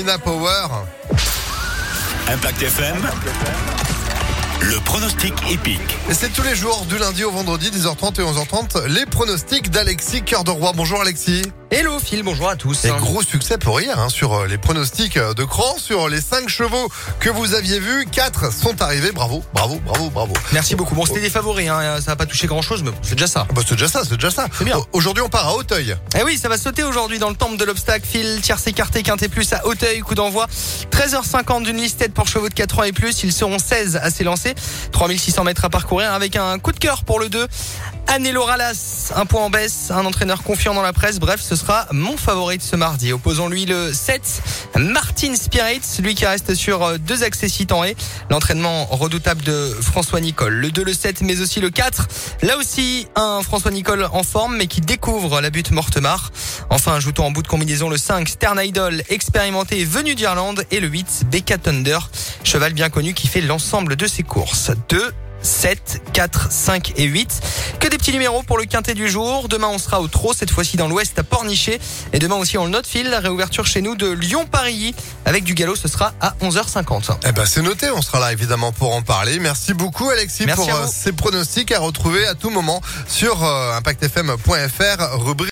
Ina Power. Impact FM. Le pronostic épique. Et c'est tous les jours, du lundi au vendredi, 10h30 et 11h30, les pronostics d'Alexis Cœur de Roi. Bonjour Alexis. Hello Phil, bonjour à tous. Et gros succès pour hier hein, sur euh, les pronostics de Cran, sur les 5 chevaux que vous aviez vus. 4 sont arrivés. Bravo, bravo, bravo, bravo. Merci beaucoup. Bon, c'était des favoris, hein, ça n'a pas touché grand chose, mais c'est déjà ça. Bah, c'est déjà ça, c'est déjà ça. C'est bien. Aujourd'hui, on part à Hauteuil. Eh oui, ça va sauter aujourd'hui dans le temple de l'obstacle. Phil, tierce écarté, quinté plus à Hauteuil, coup d'envoi. 13h50 d'une liste pour chevaux de 4 ans et plus. Ils seront 16 à s'élancer. 3600 mètres à parcourir avec un coup de cœur pour le 2. Anelo Ralas, un point en baisse, un entraîneur confiant dans la presse. Bref, ce sera mon favori de ce mardi. Opposons-lui le 7, Martin Spirits, lui qui reste sur euh, deux accès en haie. L'entraînement redoutable de François Nicole. Le 2, le 7, mais aussi le 4. Là aussi, un François Nicole en forme, mais qui découvre la butte Mortemar. Enfin, ajoutons en bout de combinaison le 5, Stern Idol, expérimenté, venu d'Irlande. Et le 8, Becca Thunder, cheval bien connu qui fait l'ensemble de ses courses. 2, 7, 4, 5 et 8. Que des petits numéros pour le quintet du jour. Demain, on sera au trot, cette fois-ci dans l'ouest à Pornichet. Et demain aussi, on le note fil, la réouverture chez nous de Lyon-Paris. Avec du galop, ce sera à 11h50. Eh ben, c'est noté. On sera là, évidemment, pour en parler. Merci beaucoup, Alexis, Merci pour euh, ces pronostics à retrouver à tout moment sur euh, impactfm.fr, rubrique